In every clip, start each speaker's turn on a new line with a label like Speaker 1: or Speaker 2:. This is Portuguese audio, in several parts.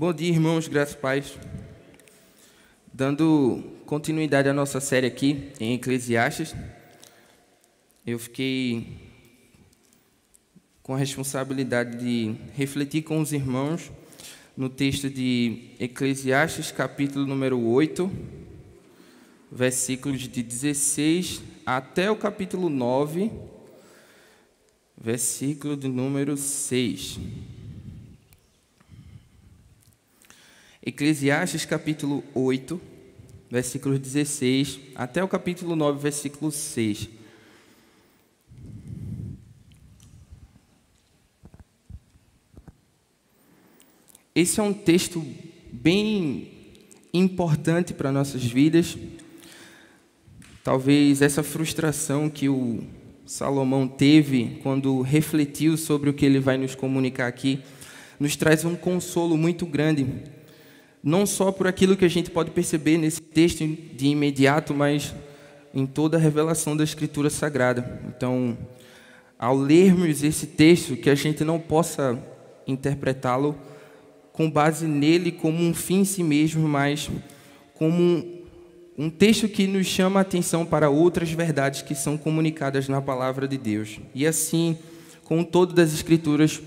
Speaker 1: Bom dia, irmãos, graças a paz. Dando continuidade à nossa série aqui em Eclesiastes, eu fiquei com a responsabilidade de refletir com os irmãos no texto de Eclesiastes, capítulo número 8, versículos de 16 até o capítulo 9, versículo de número 6. Eclesiastes capítulo 8, versículos 16, até o capítulo 9, versículo 6. Esse é um texto bem importante para nossas vidas. Talvez essa frustração que o Salomão teve quando refletiu sobre o que ele vai nos comunicar aqui, nos traz um consolo muito grande não só por aquilo que a gente pode perceber nesse texto de imediato, mas em toda a revelação da Escritura Sagrada. Então, ao lermos esse texto, que a gente não possa interpretá-lo com base nele como um fim em si mesmo, mas como um, um texto que nos chama a atenção para outras verdades que são comunicadas na palavra de Deus. E assim, com todas as Escrituras,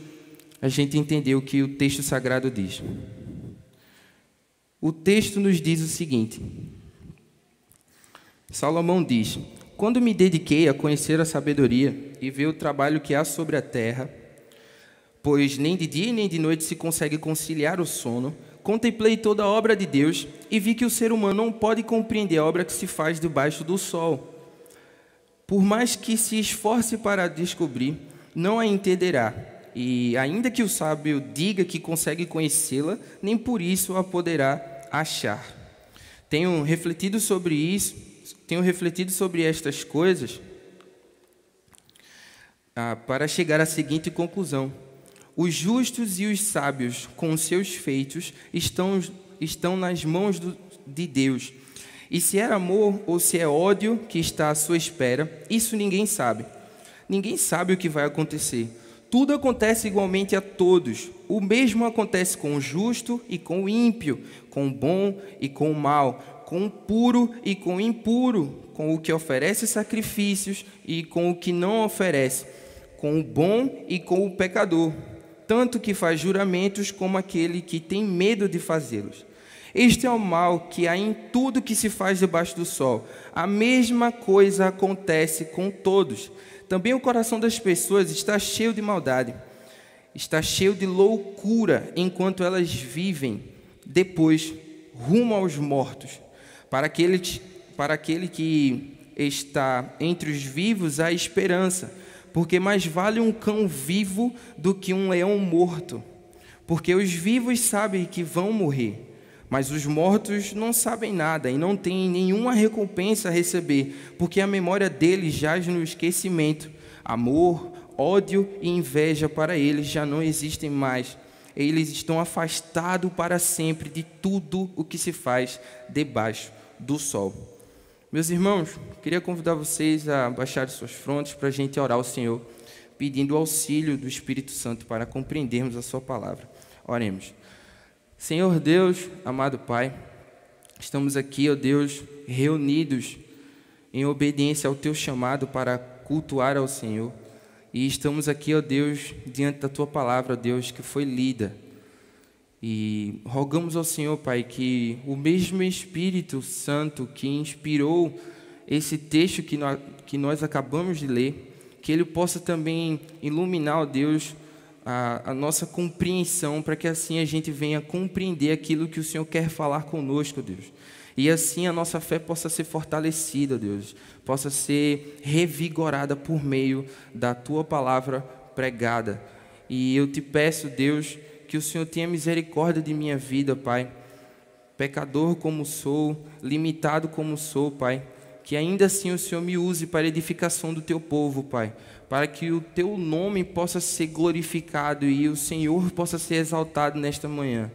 Speaker 1: a gente entendeu o que o texto sagrado diz. O texto nos diz o seguinte: Salomão diz: Quando me dediquei a conhecer a sabedoria e ver o trabalho que há sobre a terra, pois nem de dia nem de noite se consegue conciliar o sono, contemplei toda a obra de Deus e vi que o ser humano não pode compreender a obra que se faz debaixo do sol. Por mais que se esforce para descobrir, não a entenderá. E ainda que o sábio diga que consegue conhecê-la, nem por isso a poderá achar. Tenho refletido sobre isso, tenho refletido sobre estas coisas ah, para chegar à seguinte conclusão: os justos e os sábios, com seus feitos, estão, estão nas mãos do, de Deus. E se é amor ou se é ódio que está à sua espera, isso ninguém sabe. Ninguém sabe o que vai acontecer. Tudo acontece igualmente a todos. O mesmo acontece com o justo e com o ímpio, com o bom e com o mal, com o puro e com o impuro, com o que oferece sacrifícios e com o que não oferece, com o bom e com o pecador, tanto que faz juramentos como aquele que tem medo de fazê-los. Este é o mal que há em tudo que se faz debaixo do sol. A mesma coisa acontece com todos. Também o coração das pessoas está cheio de maldade, está cheio de loucura enquanto elas vivem depois rumo aos mortos. Para aquele, para aquele que está entre os vivos há esperança, porque mais vale um cão vivo do que um leão morto. Porque os vivos sabem que vão morrer mas os mortos não sabem nada e não têm nenhuma recompensa a receber, porque a memória deles jaz no esquecimento. Amor, ódio e inveja para eles já não existem mais. Eles estão afastados para sempre de tudo o que se faz debaixo do sol. Meus irmãos, queria convidar vocês a baixar suas frontes para a gente orar ao Senhor, pedindo o auxílio do Espírito Santo para compreendermos a Sua palavra. Oremos. Senhor Deus, amado Pai, estamos aqui, ó Deus, reunidos em obediência ao Teu chamado para cultuar ao Senhor. E estamos aqui, ó Deus, diante da Tua palavra, ó Deus, que foi lida. E rogamos ao Senhor, Pai, que o mesmo Espírito Santo que inspirou esse texto que nós, que nós acabamos de ler, que ele possa também iluminar, ó Deus, a, a nossa compreensão, para que assim a gente venha compreender aquilo que o Senhor quer falar conosco, Deus. E assim a nossa fé possa ser fortalecida, Deus, possa ser revigorada por meio da tua palavra pregada. E eu te peço, Deus, que o Senhor tenha misericórdia de minha vida, Pai. Pecador como sou, limitado como sou, Pai, que ainda assim o Senhor me use para a edificação do teu povo, Pai para que o teu nome possa ser glorificado e o Senhor possa ser exaltado nesta manhã.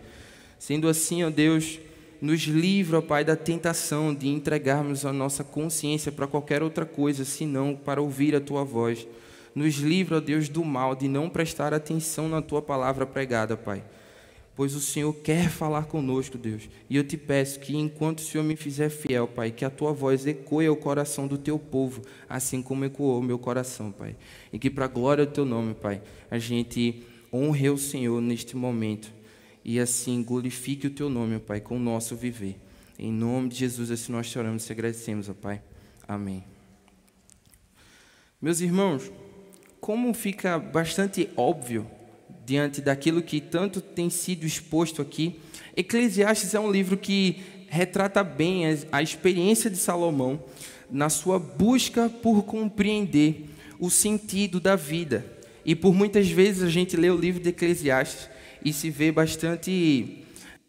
Speaker 1: Sendo assim, ó Deus, nos livra, ó Pai, da tentação de entregarmos a nossa consciência para qualquer outra coisa, senão para ouvir a tua voz. Nos livra, ó Deus, do mal de não prestar atenção na tua palavra pregada, Pai. Pois o Senhor quer falar conosco, Deus. E eu te peço que, enquanto o Senhor me fizer fiel, Pai, que a tua voz ecoe ao coração do teu povo, assim como ecoou o meu coração, Pai. E que, para a glória do teu nome, Pai, a gente honre o Senhor neste momento e assim glorifique o teu nome, Pai, com o nosso viver. Em nome de Jesus, assim nós choramos e agradecemos, ó Pai. Amém. Meus irmãos, como fica bastante óbvio diante daquilo que tanto tem sido exposto aqui, Eclesiastes é um livro que retrata bem a experiência de Salomão na sua busca por compreender o sentido da vida. E por muitas vezes a gente lê o livro de Eclesiastes e se vê bastante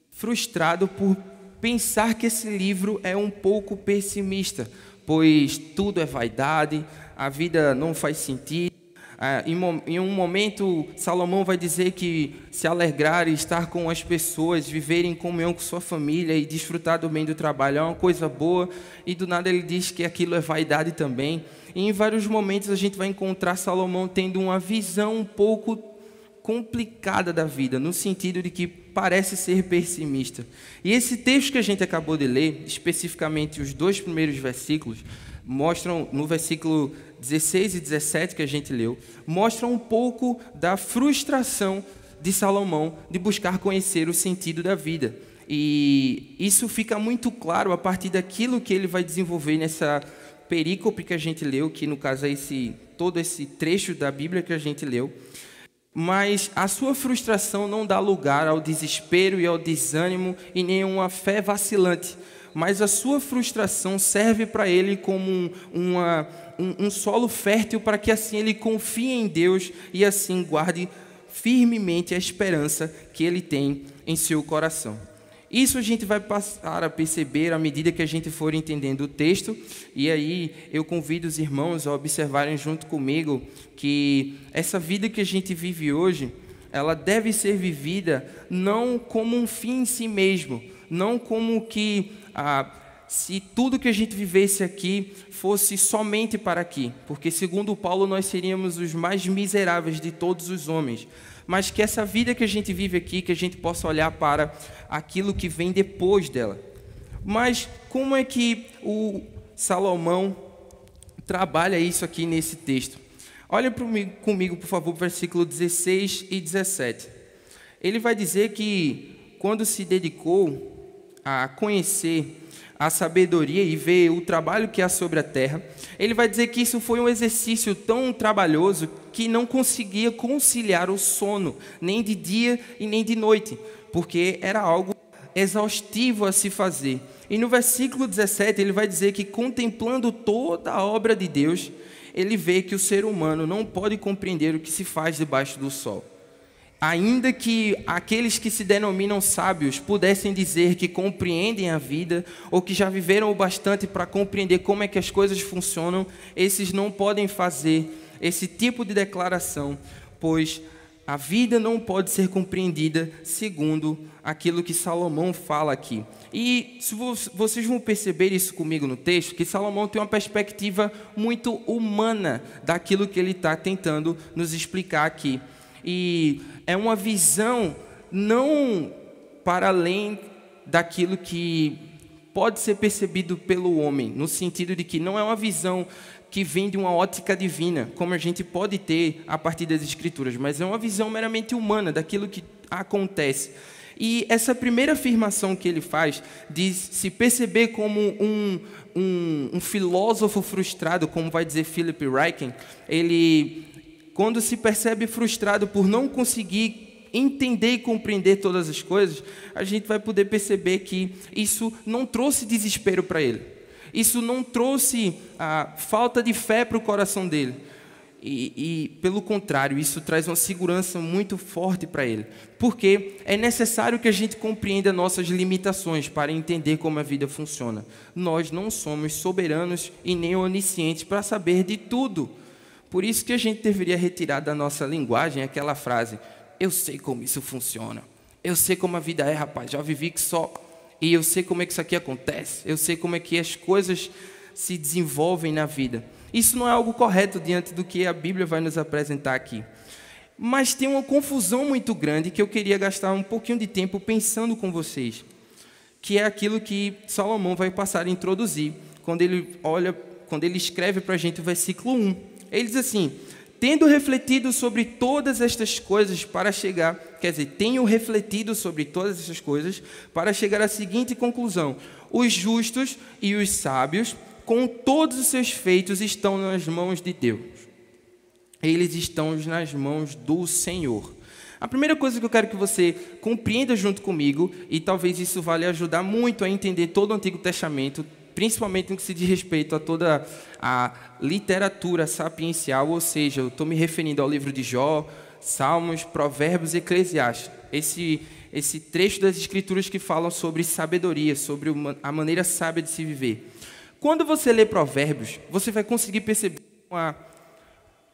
Speaker 1: frustrado por pensar que esse livro é um pouco pessimista, pois tudo é vaidade, a vida não faz sentido, em um momento, Salomão vai dizer que se alegrar e estar com as pessoas, viver em comunhão com sua família e desfrutar do bem do trabalho é uma coisa boa, e do nada ele diz que aquilo é vaidade também. E em vários momentos a gente vai encontrar Salomão tendo uma visão um pouco complicada da vida, no sentido de que parece ser pessimista. E esse texto que a gente acabou de ler, especificamente os dois primeiros versículos, mostram no versículo 16 e 17 que a gente leu, mostram um pouco da frustração de Salomão de buscar conhecer o sentido da vida. E isso fica muito claro a partir daquilo que ele vai desenvolver nessa perícope que a gente leu, que no caso é esse todo esse trecho da Bíblia que a gente leu. Mas a sua frustração não dá lugar ao desespero e ao desânimo e nenhuma fé vacilante, mas a sua frustração serve para ele como um, uma, um, um solo fértil para que assim ele confie em Deus e assim guarde firmemente a esperança que ele tem em seu coração. Isso a gente vai passar a perceber à medida que a gente for entendendo o texto, e aí eu convido os irmãos a observarem junto comigo que essa vida que a gente vive hoje, ela deve ser vivida não como um fim em si mesmo, não como que ah, se tudo que a gente vivesse aqui fosse somente para aqui, porque segundo Paulo nós seríamos os mais miseráveis de todos os homens, mas que essa vida que a gente vive aqui, que a gente possa olhar para aquilo que vem depois dela. Mas como é que o Salomão trabalha isso aqui nesse texto? Olha comigo, por favor, versículo 16 e 17. Ele vai dizer que quando se dedicou a conhecer a sabedoria e ver o trabalho que há sobre a terra, ele vai dizer que isso foi um exercício tão trabalhoso que não conseguia conciliar o sono, nem de dia e nem de noite, porque era algo exaustivo a se fazer. E no versículo 17 ele vai dizer que contemplando toda a obra de Deus, ele vê que o ser humano não pode compreender o que se faz debaixo do sol. Ainda que aqueles que se denominam sábios pudessem dizer que compreendem a vida ou que já viveram o bastante para compreender como é que as coisas funcionam, esses não podem fazer esse tipo de declaração, pois a vida não pode ser compreendida segundo aquilo que Salomão fala aqui. E se vocês vão perceber isso comigo no texto, que Salomão tem uma perspectiva muito humana daquilo que ele está tentando nos explicar aqui. E é uma visão não para além daquilo que pode ser percebido pelo homem, no sentido de que não é uma visão que vem de uma ótica divina, como a gente pode ter a partir das escrituras, mas é uma visão meramente humana daquilo que acontece. E essa primeira afirmação que ele faz de se perceber como um, um, um filósofo frustrado, como vai dizer Philip Ryken, ele quando se percebe frustrado por não conseguir entender e compreender todas as coisas, a gente vai poder perceber que isso não trouxe desespero para ele. Isso não trouxe a falta de fé para o coração dele. E, e, pelo contrário, isso traz uma segurança muito forte para ele. Porque é necessário que a gente compreenda nossas limitações para entender como a vida funciona. Nós não somos soberanos e nem oniscientes para saber de tudo. Por isso que a gente deveria retirar da nossa linguagem aquela frase: eu sei como isso funciona. Eu sei como a vida é, rapaz. Já vivi que só e eu sei como é que isso aqui acontece. Eu sei como é que as coisas se desenvolvem na vida. Isso não é algo correto diante do que a Bíblia vai nos apresentar aqui. Mas tem uma confusão muito grande que eu queria gastar um pouquinho de tempo pensando com vocês, que é aquilo que Salomão vai passar a introduzir quando ele olha, quando ele escreve para a gente o versículo 1. Ele diz assim: tendo refletido sobre todas estas coisas para chegar, quer dizer, tenho refletido sobre todas essas coisas para chegar à seguinte conclusão: os justos e os sábios, com todos os seus feitos, estão nas mãos de Deus eles estão nas mãos do Senhor. A primeira coisa que eu quero que você compreenda junto comigo, e talvez isso vale ajudar muito a entender todo o Antigo Testamento, principalmente no que se diz respeito a toda a literatura sapiencial, ou seja, eu estou me referindo ao livro de Jó, Salmos, Provérbios e Eclesiastes. Esse, esse trecho das Escrituras que falam sobre sabedoria, sobre a maneira sábia de se viver. Quando você lê Provérbios, você vai conseguir perceber uma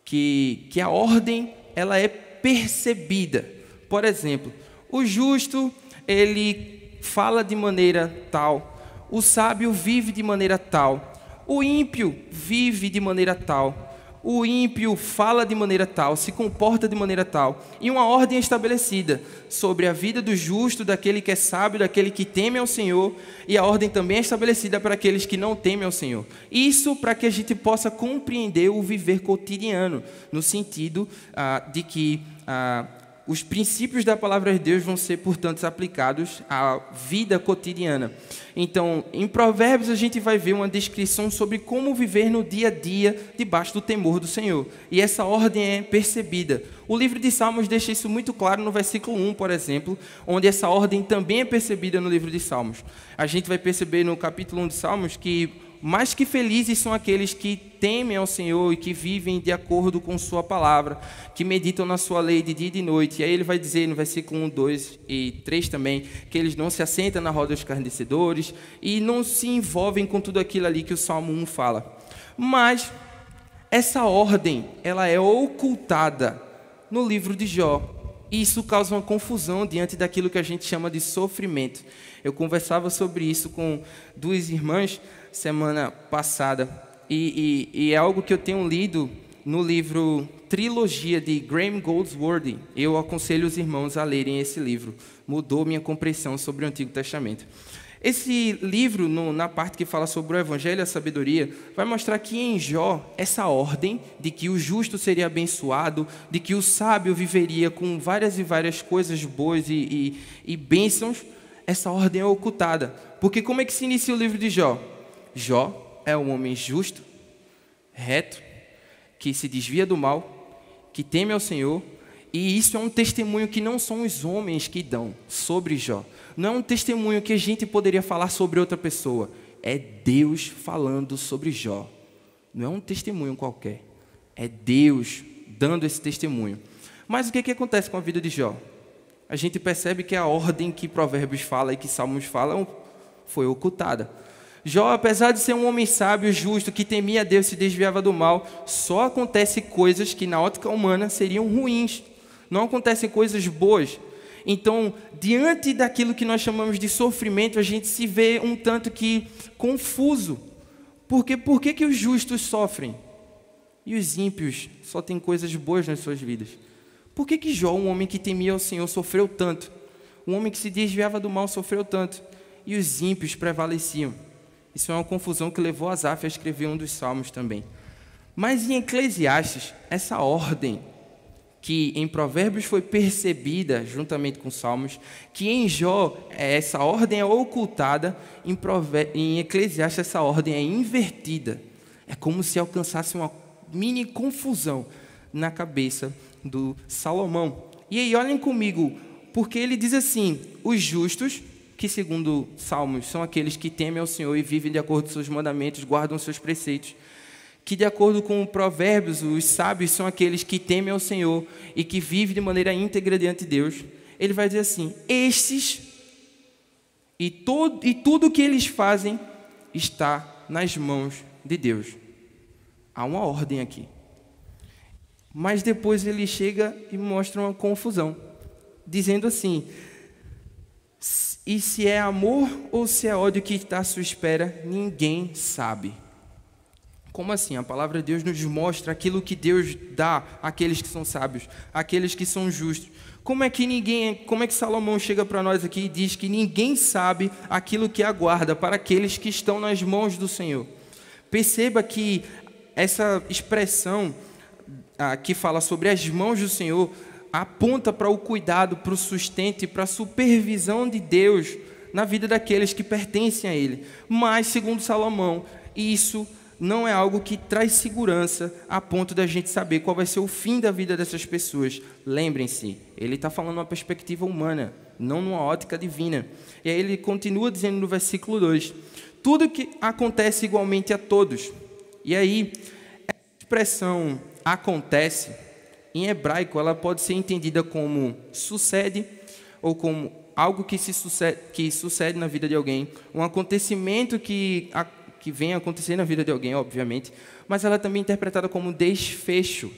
Speaker 1: que, que a ordem ela é percebida. Por exemplo, o justo ele fala de maneira tal, o sábio vive de maneira tal, o ímpio vive de maneira tal. O ímpio fala de maneira tal, se comporta de maneira tal, e uma ordem estabelecida sobre a vida do justo, daquele que é sábio, daquele que teme ao Senhor, e a ordem também é estabelecida para aqueles que não temem ao Senhor. Isso para que a gente possa compreender o viver cotidiano, no sentido ah, de que ah, os princípios da palavra de Deus vão ser, portanto, aplicados à vida cotidiana. Então, em Provérbios, a gente vai ver uma descrição sobre como viver no dia a dia debaixo do temor do Senhor. E essa ordem é percebida. O livro de Salmos deixa isso muito claro no versículo 1, por exemplo, onde essa ordem também é percebida no livro de Salmos. A gente vai perceber no capítulo 1 de Salmos que mais que felizes são aqueles que temem ao Senhor e que vivem de acordo com Sua palavra, que meditam na Sua lei de dia e de noite. E aí ele vai dizer no versículo 1, 2 e 3 também, que eles não se assentam na roda dos carnecedores e não se envolvem com tudo aquilo ali que o Salmo 1 fala. Mas essa ordem, ela é ocultada no livro de Jó. E isso causa uma confusão diante daquilo que a gente chama de sofrimento. Eu conversava sobre isso com duas irmãs semana passada. E, e, e, é algo que eu tenho lido no livro Trilogia de Graham Goldsworthy. Eu aconselho os irmãos a lerem esse livro. Mudou minha compreensão sobre o Antigo Testamento. Esse livro, no, na parte que fala sobre o Evangelho e a sabedoria, vai mostrar que em Jó, essa ordem de que o justo seria abençoado, de que o sábio viveria com várias e várias coisas boas e, e, e bênçãos, essa ordem é ocultada. Porque como é que se inicia o livro de Jó? Jó é um homem justo, reto, que se desvia do mal, que teme ao Senhor, e isso é um testemunho que não são os homens que dão sobre Jó. Não é um testemunho que a gente poderia falar sobre outra pessoa. É Deus falando sobre Jó. Não é um testemunho qualquer. É Deus dando esse testemunho. Mas o que, que acontece com a vida de Jó? A gente percebe que a ordem que Provérbios fala e que Salmos falam foi ocultada. Jó, apesar de ser um homem sábio, justo, que temia a Deus e se desviava do mal, só acontece coisas que na ótica humana seriam ruins. Não acontecem coisas boas. Então, diante daquilo que nós chamamos de sofrimento, a gente se vê um tanto que confuso. Porque por que, que os justos sofrem? E os ímpios só têm coisas boas nas suas vidas? Por que, que Jó, um homem que temia o Senhor, sofreu tanto? Um homem que se desviava do mal sofreu tanto? E os ímpios prevaleciam? Isso é uma confusão que levou Asaf a escrever um dos salmos também. Mas em Eclesiastes, essa ordem que em Provérbios foi percebida juntamente com Salmos, que em Jó essa ordem é ocultada, em, em Eclesiastes essa ordem é invertida. É como se alcançasse uma mini confusão na cabeça do Salomão. E aí olhem comigo, porque ele diz assim: os justos que, segundo Salmos, são aqueles que temem ao Senhor e vivem de acordo com seus mandamentos, guardam seus preceitos. Que, de acordo com Provérbios, os sábios são aqueles que temem ao Senhor e que vivem de maneira íntegra diante de Deus. Ele vai dizer assim: estes e, todo, e tudo o que eles fazem está nas mãos de Deus. Há uma ordem aqui. Mas depois ele chega e mostra uma confusão, dizendo assim: e se é amor ou se é ódio que está à sua espera, ninguém sabe. Como assim? A palavra de Deus nos mostra aquilo que Deus dá àqueles que são sábios, àqueles que são justos. Como é que ninguém, como é que Salomão chega para nós aqui e diz que ninguém sabe aquilo que aguarda para aqueles que estão nas mãos do Senhor? Perceba que essa expressão ah, que fala sobre as mãos do Senhor aponta para o cuidado, para o sustento e para a supervisão de Deus na vida daqueles que pertencem a Ele. Mas, segundo Salomão, isso não é algo que traz segurança a ponto da gente saber qual vai ser o fim da vida dessas pessoas. Lembrem-se, ele está falando uma perspectiva humana, não numa ótica divina. E aí ele continua dizendo no versículo 2: Tudo que acontece igualmente a todos. E aí, a expressão acontece em hebraico, ela pode ser entendida como sucede ou como algo que, se sucede, que sucede na vida de alguém, um acontecimento que, a, que vem acontecer na vida de alguém, obviamente, mas ela também é interpretada como desfecho.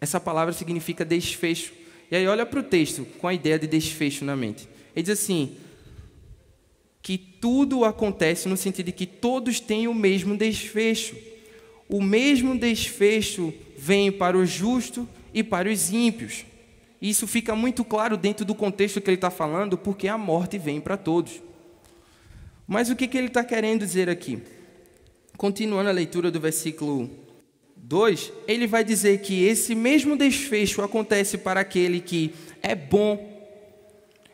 Speaker 1: Essa palavra significa desfecho. E aí olha para o texto com a ideia de desfecho na mente. Ele diz assim: que tudo acontece no sentido de que todos têm o mesmo desfecho. O mesmo desfecho vem para o justo e para os ímpios. Isso fica muito claro dentro do contexto que ele está falando, porque a morte vem para todos. Mas o que, que ele está querendo dizer aqui? Continuando a leitura do versículo 2, ele vai dizer que esse mesmo desfecho acontece para aquele que é bom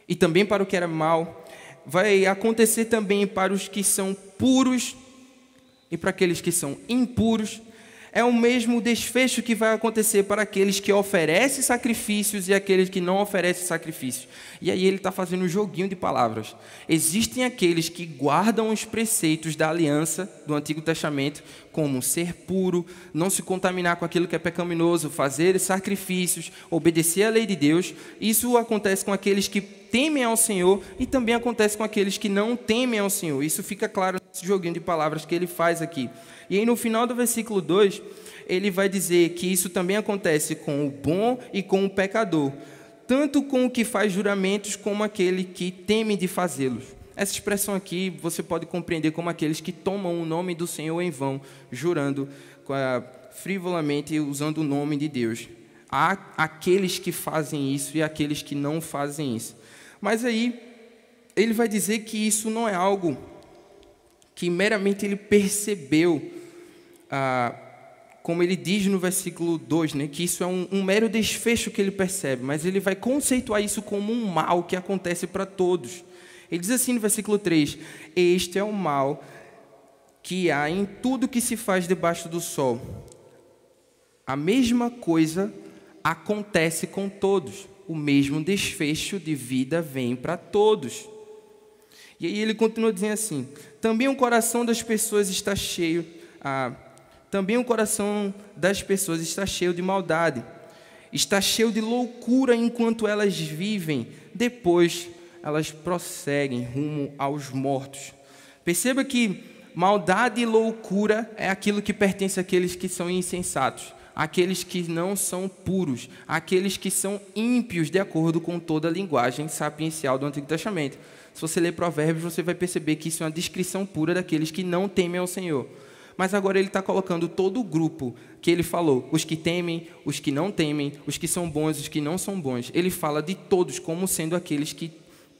Speaker 1: e também para o que era mal, vai acontecer também para os que são puros e para aqueles que são impuros, é o mesmo desfecho que vai acontecer para aqueles que oferecem sacrifícios e aqueles que não oferecem sacrifícios. E aí ele está fazendo um joguinho de palavras. Existem aqueles que guardam os preceitos da aliança do Antigo Testamento, como ser puro, não se contaminar com aquilo que é pecaminoso, fazer sacrifícios, obedecer à lei de Deus. Isso acontece com aqueles que temem ao Senhor e também acontece com aqueles que não temem ao Senhor. Isso fica claro nesse joguinho de palavras que ele faz aqui. E aí no final do versículo 2, ele vai dizer que isso também acontece com o bom e com o pecador, tanto com o que faz juramentos como aquele que teme de fazê-los. Essa expressão aqui você pode compreender como aqueles que tomam o nome do Senhor em vão, jurando frivolamente usando o nome de Deus. Há aqueles que fazem isso e aqueles que não fazem isso. Mas aí ele vai dizer que isso não é algo que meramente ele percebeu, ah, como ele diz no versículo 2, né, que isso é um, um mero desfecho que ele percebe, mas ele vai conceituar isso como um mal que acontece para todos. Ele diz assim no versículo 3: Este é o mal que há em tudo que se faz debaixo do sol. A mesma coisa acontece com todos. O mesmo desfecho de vida vem para todos. E aí ele continua dizendo assim: também o coração das pessoas está cheio, ah, também o coração das pessoas está cheio de maldade, está cheio de loucura enquanto elas vivem, depois elas prosseguem rumo aos mortos. Perceba que maldade e loucura é aquilo que pertence àqueles que são insensatos, àqueles que não são puros, àqueles que são ímpios, de acordo com toda a linguagem sapiencial do Antigo Testamento. Se você ler Provérbios, você vai perceber que isso é uma descrição pura daqueles que não temem ao Senhor. Mas agora ele está colocando todo o grupo que ele falou: os que temem, os que não temem, os que são bons, os que não são bons. Ele fala de todos como sendo aqueles que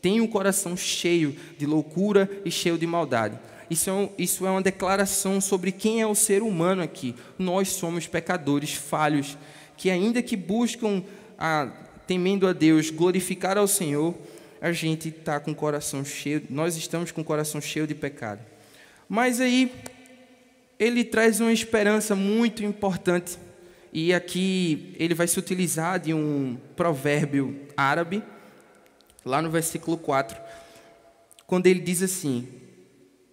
Speaker 1: têm o coração cheio de loucura e cheio de maldade. Isso é, um, isso é uma declaração sobre quem é o ser humano aqui. Nós somos pecadores falhos, que ainda que buscam, a, temendo a Deus, glorificar ao Senhor, a gente está com o coração cheio, nós estamos com o coração cheio de pecado. Mas aí ele traz uma esperança muito importante. E aqui ele vai se utilizar de um provérbio árabe, lá no versículo 4, quando ele diz assim: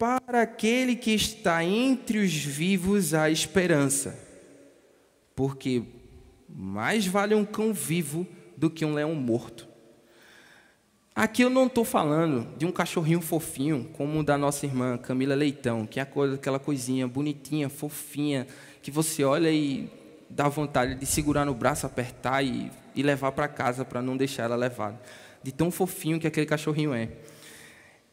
Speaker 1: Para aquele que está entre os vivos há esperança, porque mais vale um cão vivo do que um leão morto. Aqui eu não estou falando de um cachorrinho fofinho, como o da nossa irmã Camila Leitão, que é aquela coisinha bonitinha, fofinha, que você olha e dá vontade de segurar no braço, apertar e, e levar para casa para não deixar ela levada. De tão fofinho que aquele cachorrinho é.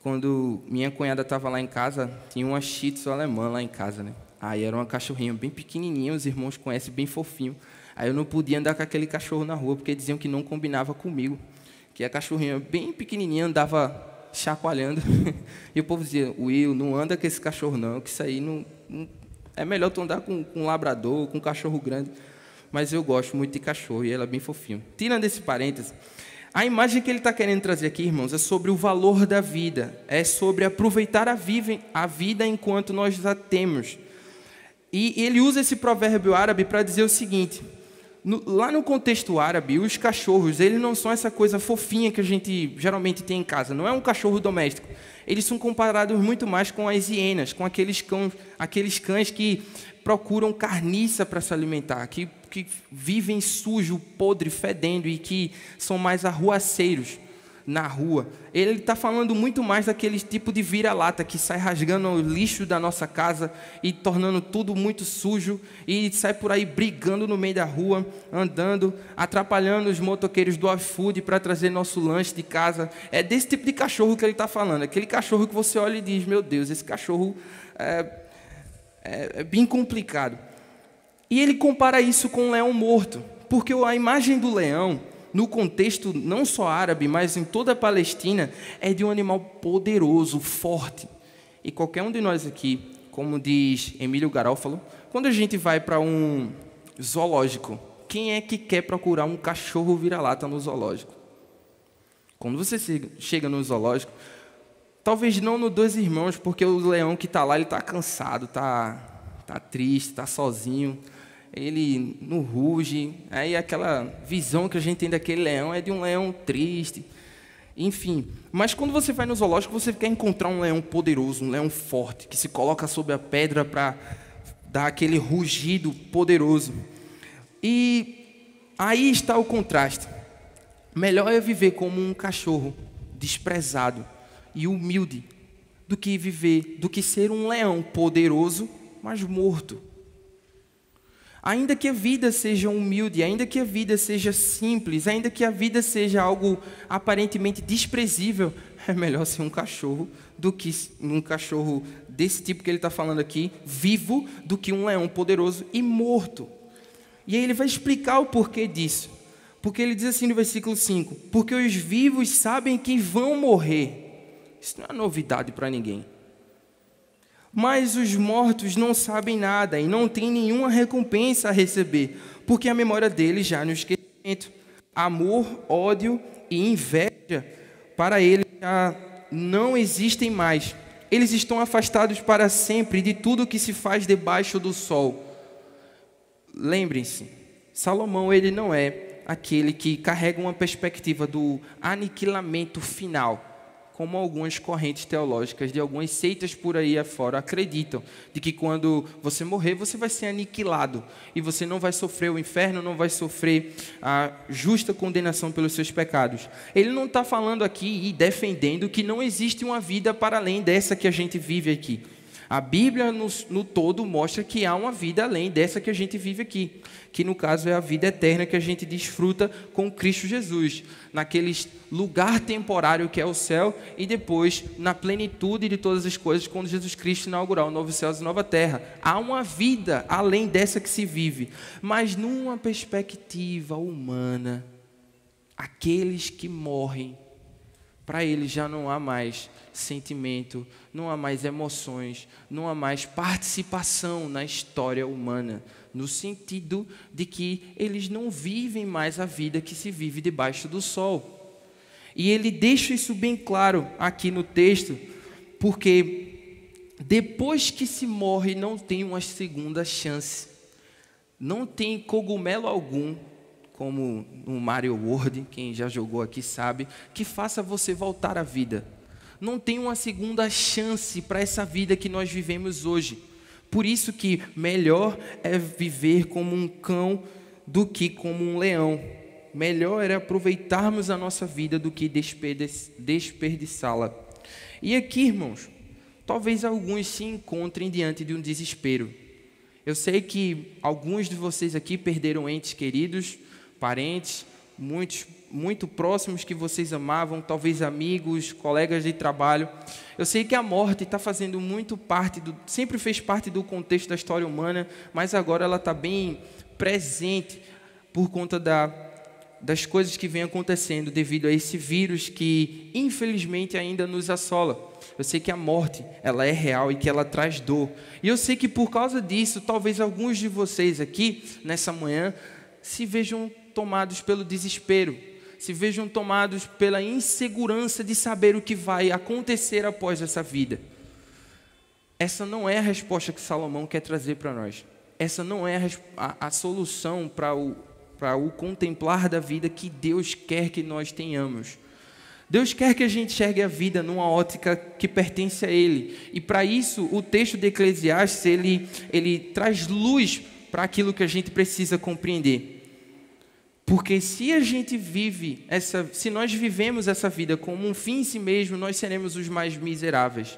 Speaker 1: Quando minha cunhada estava lá em casa, tinha uma Shih Tzu alemã lá em casa, né? Aí era uma cachorrinha bem pequenininha, os irmãos conhecem, bem fofinho. Aí eu não podia andar com aquele cachorro na rua, porque diziam que não combinava comigo. Que a cachorrinha bem pequenininha andava chacoalhando. e o povo dizia, Will, não anda com esse cachorro não, que isso aí não... não... É melhor tu andar com, com um labrador, com um cachorro grande. Mas eu gosto muito de cachorro e ela é bem fofinho. Tirando esse parênteses, a imagem que ele está querendo trazer aqui, irmãos, é sobre o valor da vida. É sobre aproveitar a, a vida enquanto nós a temos. E ele usa esse provérbio árabe para dizer o seguinte: no, lá no contexto árabe, os cachorros, eles não são essa coisa fofinha que a gente geralmente tem em casa. Não é um cachorro doméstico. Eles são comparados muito mais com as hienas, com aqueles cães, aqueles cães que procuram carniça para se alimentar, que, que vivem sujo, podre, fedendo e que são mais arruaceiros na rua. Ele está falando muito mais daquele tipo de vira-lata que sai rasgando o lixo da nossa casa e tornando tudo muito sujo e sai por aí brigando no meio da rua, andando, atrapalhando os motoqueiros do iFood para trazer nosso lanche de casa. É desse tipo de cachorro que ele está falando. Aquele cachorro que você olha e diz: Meu Deus, esse cachorro é, é, é bem complicado. E ele compara isso com um leão morto, porque a imagem do leão no contexto não só árabe, mas em toda a Palestina, é de um animal poderoso, forte. E qualquer um de nós aqui, como diz Emílio Garófalo, quando a gente vai para um zoológico, quem é que quer procurar um cachorro vira-lata no zoológico? Quando você chega no zoológico, talvez não no Dois Irmãos, porque o leão que está lá, ele está cansado, está tá triste, está sozinho ele não ruge. Aí aquela visão que a gente tem daquele leão é de um leão triste. Enfim, mas quando você vai no zoológico, você quer encontrar um leão poderoso, um leão forte, que se coloca sobre a pedra para dar aquele rugido poderoso. E aí está o contraste. Melhor é viver como um cachorro desprezado e humilde do que viver, do que ser um leão poderoso, mas morto. Ainda que a vida seja humilde, ainda que a vida seja simples, ainda que a vida seja algo aparentemente desprezível, é melhor ser um cachorro do que um cachorro desse tipo que ele está falando aqui, vivo, do que um leão poderoso e morto. E aí ele vai explicar o porquê disso. Porque ele diz assim no versículo 5: Porque os vivos sabem que vão morrer. Isso não é novidade para ninguém. Mas os mortos não sabem nada e não têm nenhuma recompensa a receber, porque a memória deles já no esquecimento. Amor, ódio e inveja para eles já não existem mais. Eles estão afastados para sempre de tudo que se faz debaixo do sol. Lembrem-se, Salomão ele não é aquele que carrega uma perspectiva do aniquilamento final como algumas correntes teológicas de algumas seitas por aí afora acreditam, de que quando você morrer, você vai ser aniquilado e você não vai sofrer o inferno, não vai sofrer a justa condenação pelos seus pecados. Ele não está falando aqui e defendendo que não existe uma vida para além dessa que a gente vive aqui. A Bíblia, no, no, todo, mostra que há uma vida além dessa que a gente vive aqui, que no caso é a vida eterna que a gente desfruta com Cristo Jesus, naquele lugar temporário que é o céu, e depois na plenitude de todas as coisas, quando Jesus Cristo inaugurar o novo céu e nova terra. Há uma vida além dessa que se vive, mas numa perspectiva humana. Aqueles que morrem para ele já não há mais sentimento, não há mais emoções, não há mais participação na história humana, no sentido de que eles não vivem mais a vida que se vive debaixo do sol. E ele deixa isso bem claro aqui no texto, porque depois que se morre não tem uma segunda chance. Não tem cogumelo algum como no Mario World, quem já jogou aqui sabe, que faça você voltar à vida. Não tem uma segunda chance para essa vida que nós vivemos hoje. Por isso que melhor é viver como um cão do que como um leão. Melhor é aproveitarmos a nossa vida do que desperdiçá-la. E aqui, irmãos, talvez alguns se encontrem diante de um desespero. Eu sei que alguns de vocês aqui perderam entes queridos, parentes, muitos muito próximos que vocês amavam, talvez amigos, colegas de trabalho. Eu sei que a morte está fazendo muito parte do, sempre fez parte do contexto da história humana, mas agora ela está bem presente por conta da, das coisas que vêm acontecendo devido a esse vírus que infelizmente ainda nos assola. Eu sei que a morte, ela é real e que ela traz dor. E eu sei que por causa disso, talvez alguns de vocês aqui nessa manhã se vejam tomados pelo desespero, se vejam tomados pela insegurança de saber o que vai acontecer após essa vida. Essa não é a resposta que Salomão quer trazer para nós. Essa não é a, a, a solução para o, o contemplar da vida que Deus quer que nós tenhamos. Deus quer que a gente enxergue a vida numa ótica que pertence a Ele. E para isso, o texto de Eclesiastes, ele, ele traz luz para aquilo que a gente precisa compreender. Porque se a gente vive essa, se nós vivemos essa vida como um fim em si mesmo, nós seremos os mais miseráveis.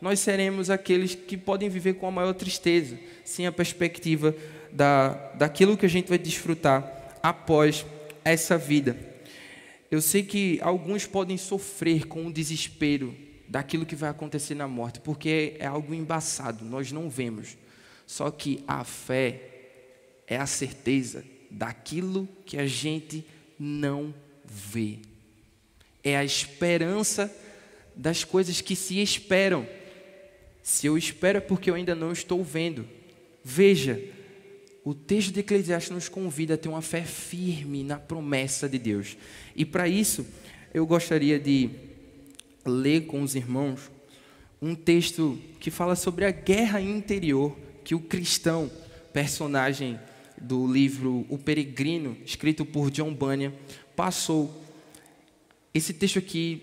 Speaker 1: Nós seremos aqueles que podem viver com a maior tristeza, sem a perspectiva da, daquilo que a gente vai desfrutar após essa vida. Eu sei que alguns podem sofrer com o desespero daquilo que vai acontecer na morte, porque é algo embaçado, nós não vemos. Só que a fé é a certeza daquilo que a gente não vê. É a esperança das coisas que se esperam. Se eu espero é porque eu ainda não estou vendo. Veja, o texto de Eclesiastes nos convida a ter uma fé firme na promessa de Deus. E para isso, eu gostaria de ler com os irmãos um texto que fala sobre a guerra interior que o cristão, personagem do livro O Peregrino, escrito por John Bunyan, passou. Esse texto aqui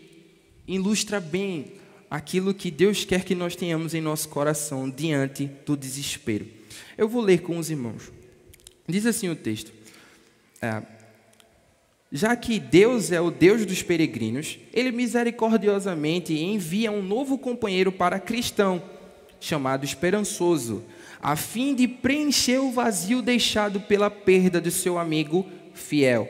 Speaker 1: ilustra bem aquilo que Deus quer que nós tenhamos em nosso coração diante do desespero. Eu vou ler com os irmãos. Diz assim o texto: é, Já que Deus é o Deus dos peregrinos, Ele misericordiosamente envia um novo companheiro para cristão, chamado esperançoso a fim de preencher o vazio deixado pela perda de seu amigo fiel.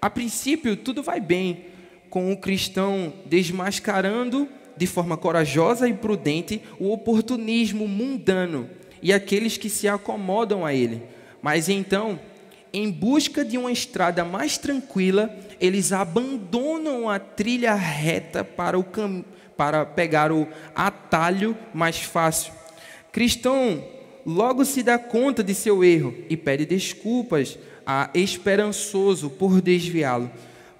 Speaker 1: A princípio, tudo vai bem, com o cristão desmascarando de forma corajosa e prudente o oportunismo mundano e aqueles que se acomodam a ele. Mas então, em busca de uma estrada mais tranquila, eles abandonam a trilha reta para, o cam... para pegar o atalho mais fácil. Cristão logo se dá conta de seu erro e pede desculpas a esperançoso por desviá-lo.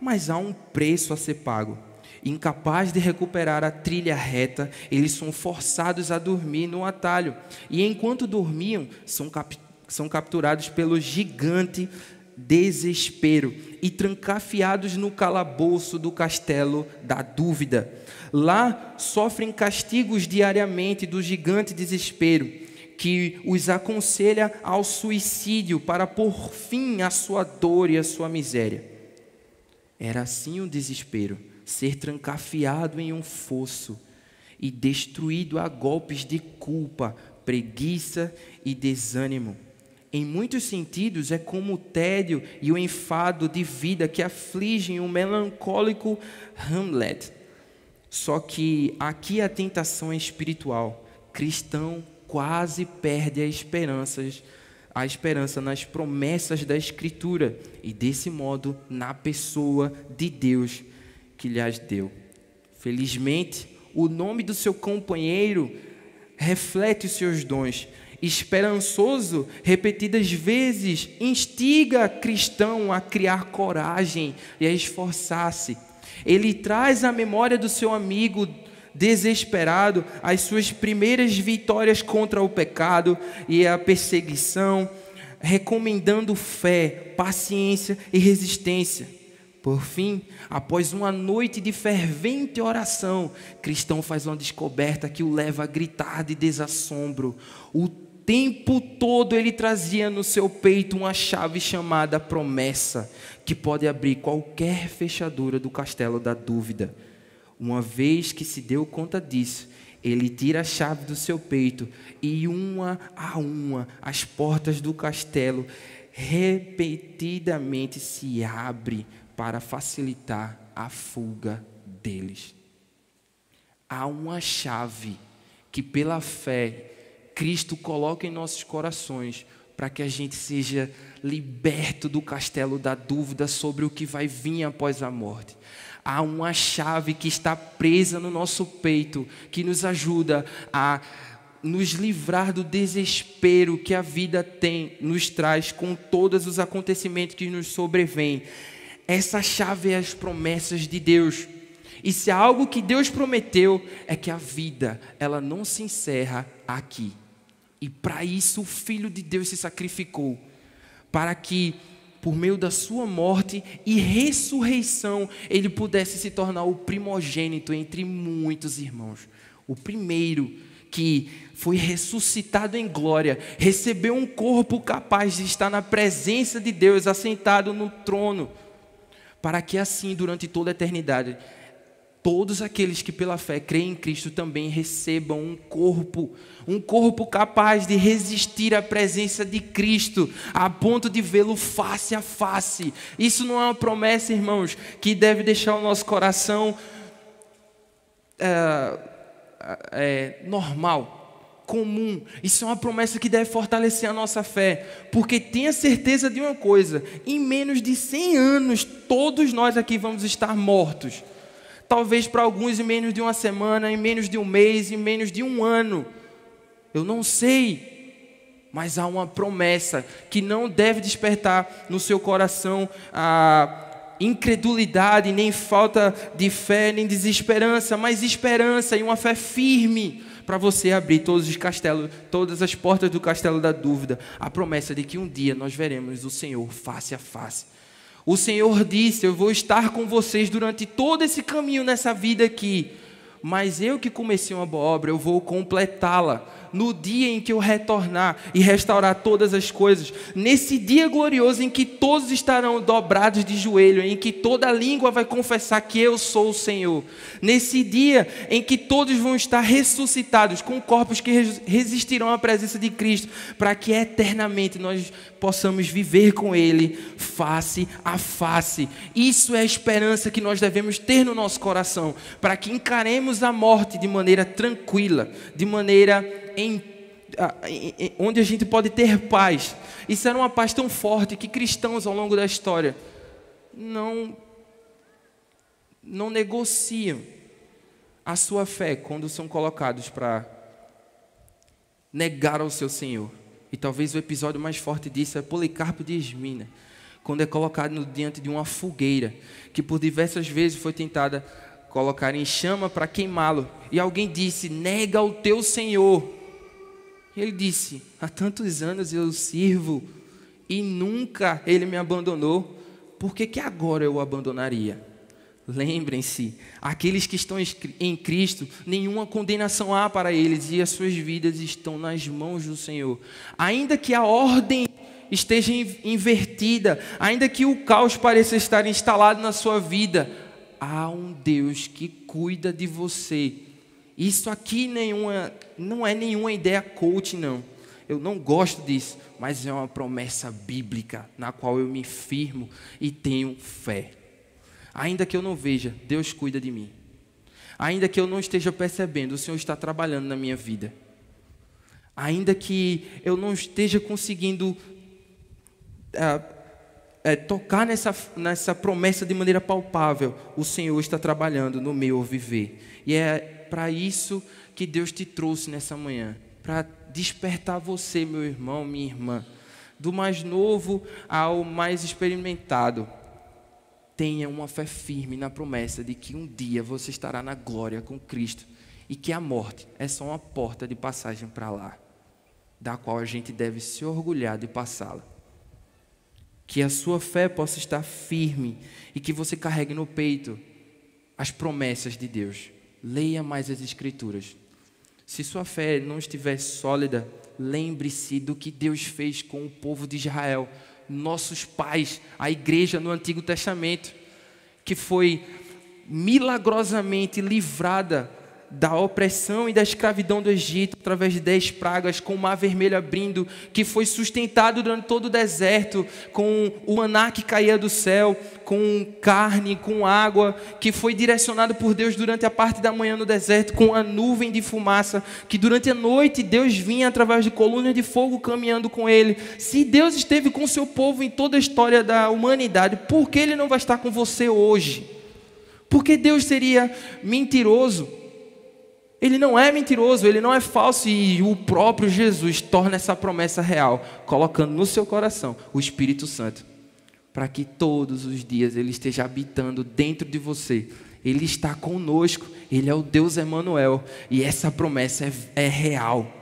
Speaker 1: Mas há um preço a ser pago. Incapaz de recuperar a trilha reta, eles são forçados a dormir no atalho. E enquanto dormiam, são, cap são capturados pelo gigante desespero e trancafiados no calabouço do castelo da dúvida. Lá sofrem castigos diariamente do gigante desespero que os aconselha ao suicídio para pôr fim à sua dor e à sua miséria. Era assim o desespero, ser trancafiado em um fosso e destruído a golpes de culpa, preguiça e desânimo. Em muitos sentidos, é como o tédio e o enfado de vida que afligem o melancólico Hamlet. Só que aqui a tentação é espiritual. Cristão quase perde a esperança, a esperança nas promessas da Escritura e desse modo na pessoa de Deus que lhes deu. Felizmente, o nome do seu companheiro reflete os seus dons. Esperançoso, repetidas vezes, instiga cristão a criar coragem e a esforçar-se. Ele traz à memória do seu amigo desesperado as suas primeiras vitórias contra o pecado e a perseguição, recomendando fé, paciência e resistência. Por fim, após uma noite de fervente oração, Cristão faz uma descoberta que o leva a gritar de desassombro. O tempo todo ele trazia no seu peito uma chave chamada promessa, que pode abrir qualquer fechadura do castelo da dúvida. Uma vez que se deu conta disso, ele tira a chave do seu peito e, uma a uma, as portas do castelo repetidamente se abrem para facilitar a fuga deles. Há uma chave que, pela fé, Cristo coloca em nossos corações para que a gente seja liberto do castelo da dúvida sobre o que vai vir após a morte. Há uma chave que está presa no nosso peito que nos ajuda a nos livrar do desespero que a vida tem, nos traz com todos os acontecimentos que nos sobrevêm. Essa chave é as promessas de Deus. E se há algo que Deus prometeu é que a vida, ela não se encerra aqui. E para isso o filho de Deus se sacrificou, para que por meio da sua morte e ressurreição, ele pudesse se tornar o primogênito entre muitos irmãos. O primeiro que foi ressuscitado em glória, recebeu um corpo capaz de estar na presença de Deus, assentado no trono, para que assim, durante toda a eternidade, todos aqueles que pela fé creem em Cristo também recebam um corpo, um corpo capaz de resistir à presença de Cristo, a ponto de vê-lo face a face. Isso não é uma promessa, irmãos, que deve deixar o nosso coração é, é, normal. Comum, isso é uma promessa que deve fortalecer a nossa fé, porque tenha certeza de uma coisa: em menos de 100 anos, todos nós aqui vamos estar mortos talvez para alguns em menos de uma semana, em menos de um mês, em menos de um ano. Eu não sei, mas há uma promessa que não deve despertar no seu coração a incredulidade, nem falta de fé, nem desesperança, mas esperança e uma fé firme para você abrir todos os castelos, todas as portas do castelo da dúvida, a promessa de que um dia nós veremos o Senhor face a face. O Senhor disse: Eu vou estar com vocês durante todo esse caminho nessa vida aqui, mas eu que comecei uma boa obra, eu vou completá-la no dia em que eu retornar e restaurar todas as coisas, nesse dia glorioso em que todos estarão dobrados de joelho, em que toda língua vai confessar que eu sou o Senhor, nesse dia em que todos vão estar ressuscitados com corpos que resistirão à presença de Cristo, para que eternamente nós possamos viver com Ele face a face. Isso é a esperança que nós devemos ter no nosso coração, para que encaremos a morte de maneira tranquila, de maneira em, onde a gente pode ter paz. Isso era uma paz tão forte que cristãos ao longo da história não não negociam a sua fé quando são colocados para negar ao seu Senhor. E talvez o episódio mais forte disso é Policarpo de Esmina, quando é colocado diante de uma fogueira, que por diversas vezes foi tentada colocar em chama para queimá-lo. E alguém disse: Nega o teu Senhor. Ele disse: Há tantos anos eu sirvo e nunca ele me abandonou, por que, que agora eu o abandonaria? Lembrem-se, aqueles que estão em Cristo, nenhuma condenação há para eles e as suas vidas estão nas mãos do Senhor. Ainda que a ordem esteja invertida, ainda que o caos pareça estar instalado na sua vida, há um Deus que cuida de você isso aqui nenhuma, não é nenhuma ideia coach, não. Eu não gosto disso, mas é uma promessa bíblica na qual eu me firmo e tenho fé. Ainda que eu não veja, Deus cuida de mim. Ainda que eu não esteja percebendo, o Senhor está trabalhando na minha vida. Ainda que eu não esteja conseguindo é, é, tocar nessa, nessa promessa de maneira palpável, o Senhor está trabalhando no meu viver. E é para isso que Deus te trouxe nessa manhã para despertar você, meu irmão, minha irmã, do mais novo ao mais experimentado. Tenha uma fé firme na promessa de que um dia você estará na glória com Cristo e que a morte é só uma porta de passagem para lá, da qual a gente deve se orgulhar de passá-la. Que a sua fé possa estar firme e que você carregue no peito as promessas de Deus. Leia mais as Escrituras. Se sua fé não estiver sólida, lembre-se do que Deus fez com o povo de Israel, nossos pais, a igreja no Antigo Testamento, que foi milagrosamente livrada da opressão e da escravidão do Egito, através de dez pragas, com o mar vermelho abrindo, que foi sustentado durante todo o deserto, com o maná que caía do céu, com carne, com água, que foi direcionado por Deus durante a parte da manhã no deserto, com a nuvem de fumaça, que durante a noite Deus vinha através de coluna de fogo caminhando com ele. Se Deus esteve com seu povo em toda a história da humanidade, por que ele não vai estar com você hoje? Porque Deus seria mentiroso ele não é mentiroso, ele não é falso e o próprio Jesus torna essa promessa real, colocando no seu coração o Espírito Santo, para que todos os dias ele esteja habitando dentro de você. Ele está conosco, ele é o Deus Emanuel e essa promessa é, é real.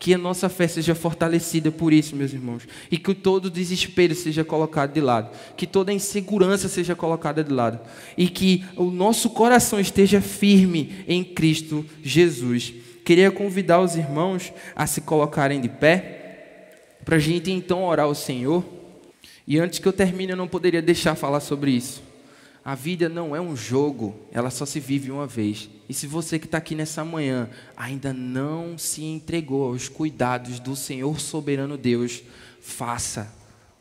Speaker 1: Que a nossa fé seja fortalecida por isso, meus irmãos. E que todo desespero seja colocado de lado. Que toda insegurança seja colocada de lado. E que o nosso coração esteja firme em Cristo Jesus. Queria convidar os irmãos a se colocarem de pé. Para a gente então orar ao Senhor. E antes que eu termine, eu não poderia deixar falar sobre isso. A vida não é um jogo, ela só se vive uma vez. E se você que está aqui nessa manhã ainda não se entregou aos cuidados do Senhor soberano Deus, faça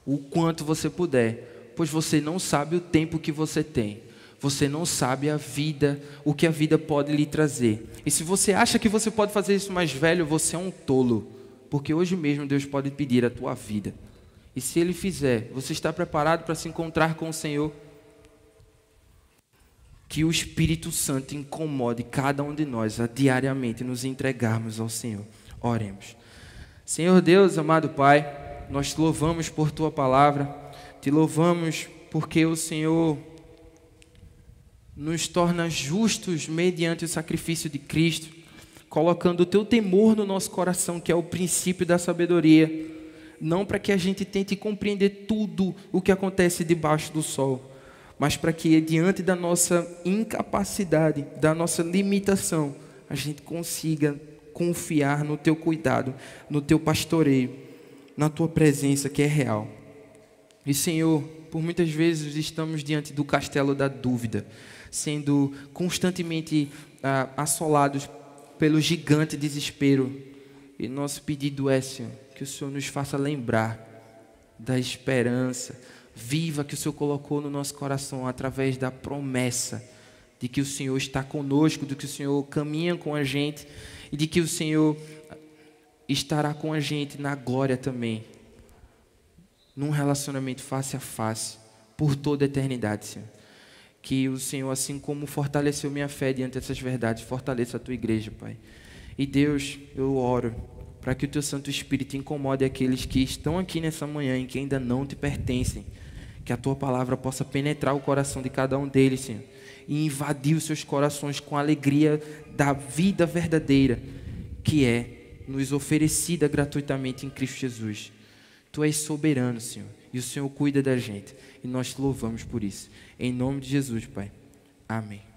Speaker 1: o quanto você puder, pois você não sabe o tempo que você tem. Você não sabe a vida, o que a vida pode lhe trazer. E se você acha que você pode fazer isso mais velho, você é um tolo, porque hoje mesmo Deus pode pedir a tua vida. E se Ele fizer, você está preparado para se encontrar com o Senhor? Que o Espírito Santo incomode cada um de nós a diariamente nos entregarmos ao Senhor. Oremos. Senhor Deus, amado Pai, nós te louvamos por tua palavra, te louvamos porque o Senhor nos torna justos mediante o sacrifício de Cristo, colocando o teu temor no nosso coração, que é o princípio da sabedoria, não para que a gente tente compreender tudo o que acontece debaixo do sol, mas para que diante da nossa incapacidade, da nossa limitação, a gente consiga confiar no teu cuidado, no teu pastoreio, na tua presença que é real. E Senhor, por muitas vezes estamos diante do castelo da dúvida, sendo constantemente ah, assolados pelo gigante desespero. E nosso pedido é, Senhor, que o Senhor nos faça lembrar da esperança, viva que o Senhor colocou no nosso coração através da promessa de que o Senhor está conosco, de que o Senhor caminha com a gente e de que o Senhor estará com a gente na glória também, num relacionamento face a face, por toda a eternidade, Senhor. Que o Senhor, assim como fortaleceu minha fé diante dessas verdades, fortaleça a tua igreja, Pai. E Deus, eu oro para que o teu Santo Espírito incomode aqueles que estão aqui nessa manhã e que ainda não te pertencem que a tua palavra possa penetrar o coração de cada um deles, Senhor, e invadir os seus corações com a alegria da vida verdadeira, que é nos oferecida gratuitamente em Cristo Jesus. Tu és soberano, Senhor, e o Senhor cuida da gente, e nós te louvamos por isso. Em nome de Jesus, Pai. Amém.